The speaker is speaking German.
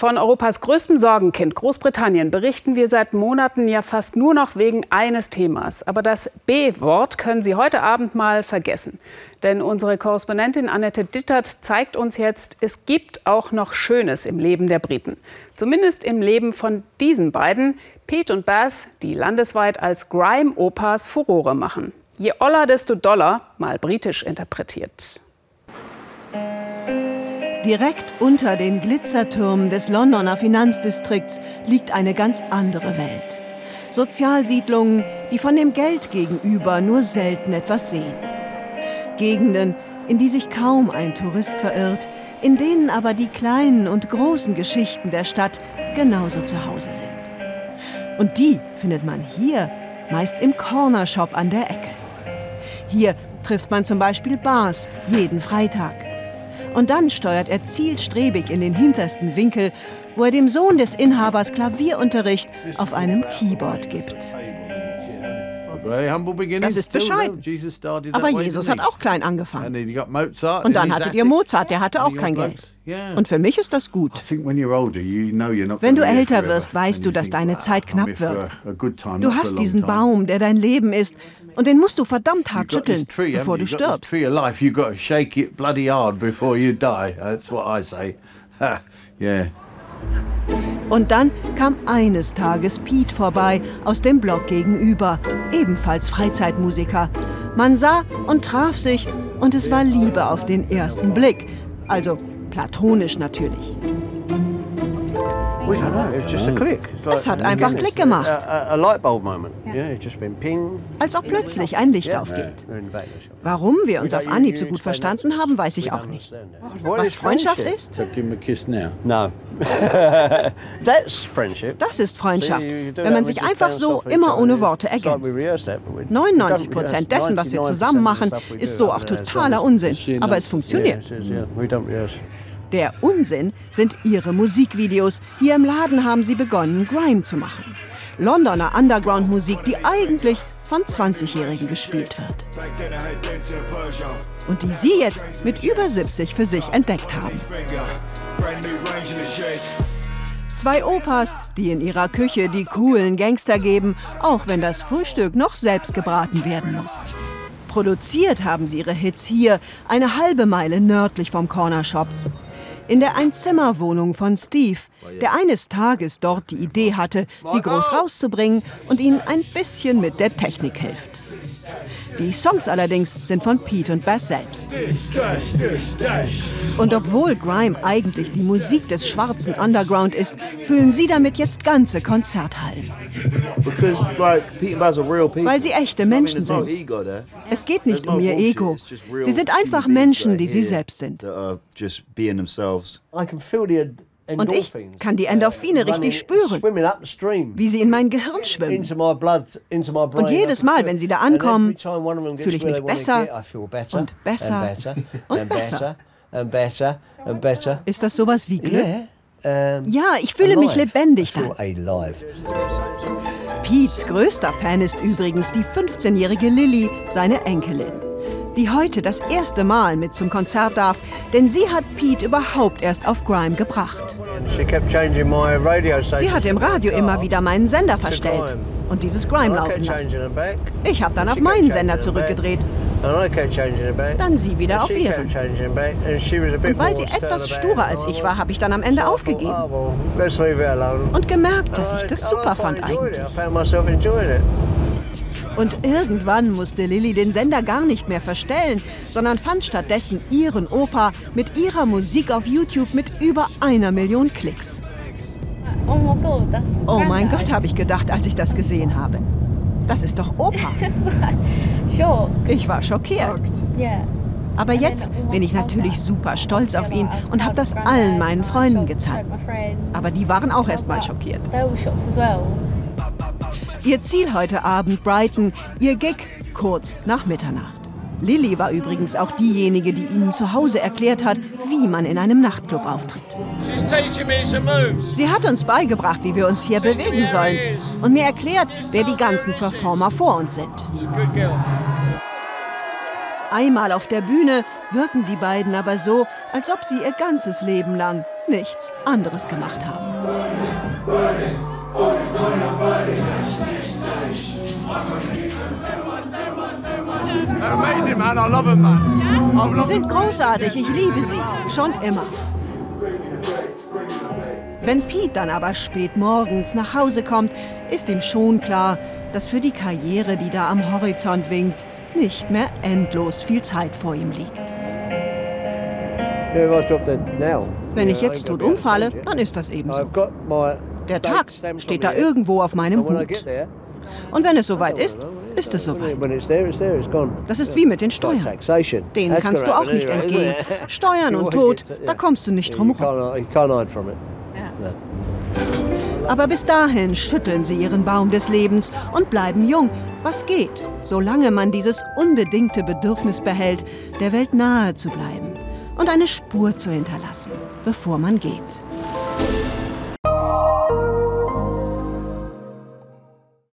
Von Europas größtem Sorgenkind Großbritannien berichten wir seit Monaten ja fast nur noch wegen eines Themas. Aber das B-Wort können Sie heute Abend mal vergessen. Denn unsere Korrespondentin Annette Dittert zeigt uns jetzt, es gibt auch noch Schönes im Leben der Briten. Zumindest im Leben von diesen beiden, Pete und Bass, die landesweit als Grime-Opas Furore machen. Je oller, desto doller, mal britisch interpretiert. Direkt unter den Glitzertürmen des Londoner Finanzdistrikts liegt eine ganz andere Welt. Sozialsiedlungen, die von dem Geld gegenüber nur selten etwas sehen. Gegenden, in die sich kaum ein Tourist verirrt, in denen aber die kleinen und großen Geschichten der Stadt genauso zu Hause sind. Und die findet man hier meist im Cornershop an der Ecke. Hier trifft man zum Beispiel Bars jeden Freitag. Und dann steuert er zielstrebig in den hintersten Winkel, wo er dem Sohn des Inhabers Klavierunterricht auf einem Keyboard gibt. Das ist bescheiden. Aber Jesus hat auch klein angefangen. Und dann hattet ihr Mozart, der hatte auch kein Geld. Und für mich ist das gut. Wenn du älter wirst, weißt du, dass deine Zeit knapp wird. Du hast diesen Baum, der dein Leben ist, und den musst du verdammt hart schütteln, bevor du stirbst. Und dann kam eines Tages Pete vorbei aus dem Block gegenüber, ebenfalls Freizeitmusiker. Man sah und traf sich und es war Liebe auf den ersten Blick. Also platonisch natürlich. Es hat einfach Klick gemacht. Als ob plötzlich ein Licht aufgeht. Warum wir uns auf Anhieb so gut verstanden haben, weiß ich auch nicht. Was Freundschaft ist? Das ist Freundschaft, wenn man sich einfach so immer ohne Worte ergänzt. 99 Prozent dessen, was wir zusammen machen, ist so auch totaler Unsinn. Aber es funktioniert. Der Unsinn sind ihre Musikvideos. Hier im Laden haben sie begonnen, Grime zu machen. Londoner Underground-Musik, die eigentlich von 20-Jährigen gespielt wird. Und die sie jetzt mit über 70 für sich entdeckt haben. Zwei Opas, die in ihrer Küche die coolen Gangster geben, auch wenn das Frühstück noch selbst gebraten werden muss. Produziert haben sie ihre Hits hier, eine halbe Meile nördlich vom Corner Shop in der Einzimmerwohnung von Steve, der eines Tages dort die Idee hatte, sie groß rauszubringen und ihnen ein bisschen mit der Technik hilft. Die Songs allerdings sind von Pete und Bass selbst. Und obwohl Grime eigentlich die Musik des schwarzen Underground ist, füllen sie damit jetzt ganze Konzerthallen. Weil sie echte Menschen sind. Es geht nicht um ihr Ego. Sie sind einfach Menschen, die sie selbst sind. Und ich kann die Endorphine richtig spüren, wie sie in mein Gehirn schwimmen. Und jedes Mal, wenn sie da ankommen, fühle ich mich besser und besser und besser. Ist das sowas wie Glück? Ja, ich fühle mich lebendig dann. Pete's größter Fan ist übrigens die 15-jährige Lilly, seine Enkelin die heute das erste Mal mit zum Konzert darf, denn sie hat Pete überhaupt erst auf Grime gebracht. Sie hat im Radio immer wieder meinen Sender verstellt und dieses Grime laufen lassen. Ich habe dann auf meinen Sender zurückgedreht. Dann sie wieder auf ihren. Und weil sie etwas sturer als ich war, habe ich dann am Ende aufgegeben. Und gemerkt, dass ich das super fand eigentlich. Und irgendwann musste Lilly den Sender gar nicht mehr verstellen, sondern fand stattdessen ihren Opa mit ihrer Musik auf YouTube mit über einer Million Klicks. Oh mein Gott, habe ich gedacht, als ich das gesehen habe. Das ist doch Opa. Ich war schockiert. Aber jetzt bin ich natürlich super stolz auf ihn und habe das allen meinen Freunden gezeigt. Aber die waren auch erst mal schockiert. Ihr Ziel heute Abend Brighton, ihr Gig kurz nach Mitternacht. Lilly war übrigens auch diejenige, die ihnen zu Hause erklärt hat, wie man in einem Nachtclub auftritt. Sie hat uns beigebracht, wie wir uns hier bewegen sollen und mir erklärt, wer die ganzen Performer vor uns sind. Einmal auf der Bühne wirken die beiden aber so, als ob sie ihr ganzes Leben lang nichts anderes gemacht haben. Sie sind großartig, ich liebe sie. Schon immer. Wenn Pete dann aber spät morgens nach Hause kommt, ist ihm schon klar, dass für die Karriere, die da am Horizont winkt, nicht mehr endlos viel Zeit vor ihm liegt. Wenn ich jetzt tot umfalle, dann ist das eben so. Der Tag steht da irgendwo auf meinem Hut. Und wenn es soweit ist, ist es soweit. Das ist wie mit den Steuern. Denen kannst du auch nicht entgehen. Steuern und Tod, da kommst du nicht drum rum. Aber bis dahin schütteln sie ihren Baum des Lebens und bleiben jung. Was geht, solange man dieses unbedingte Bedürfnis behält, der Welt nahe zu bleiben und eine Spur zu hinterlassen, bevor man geht.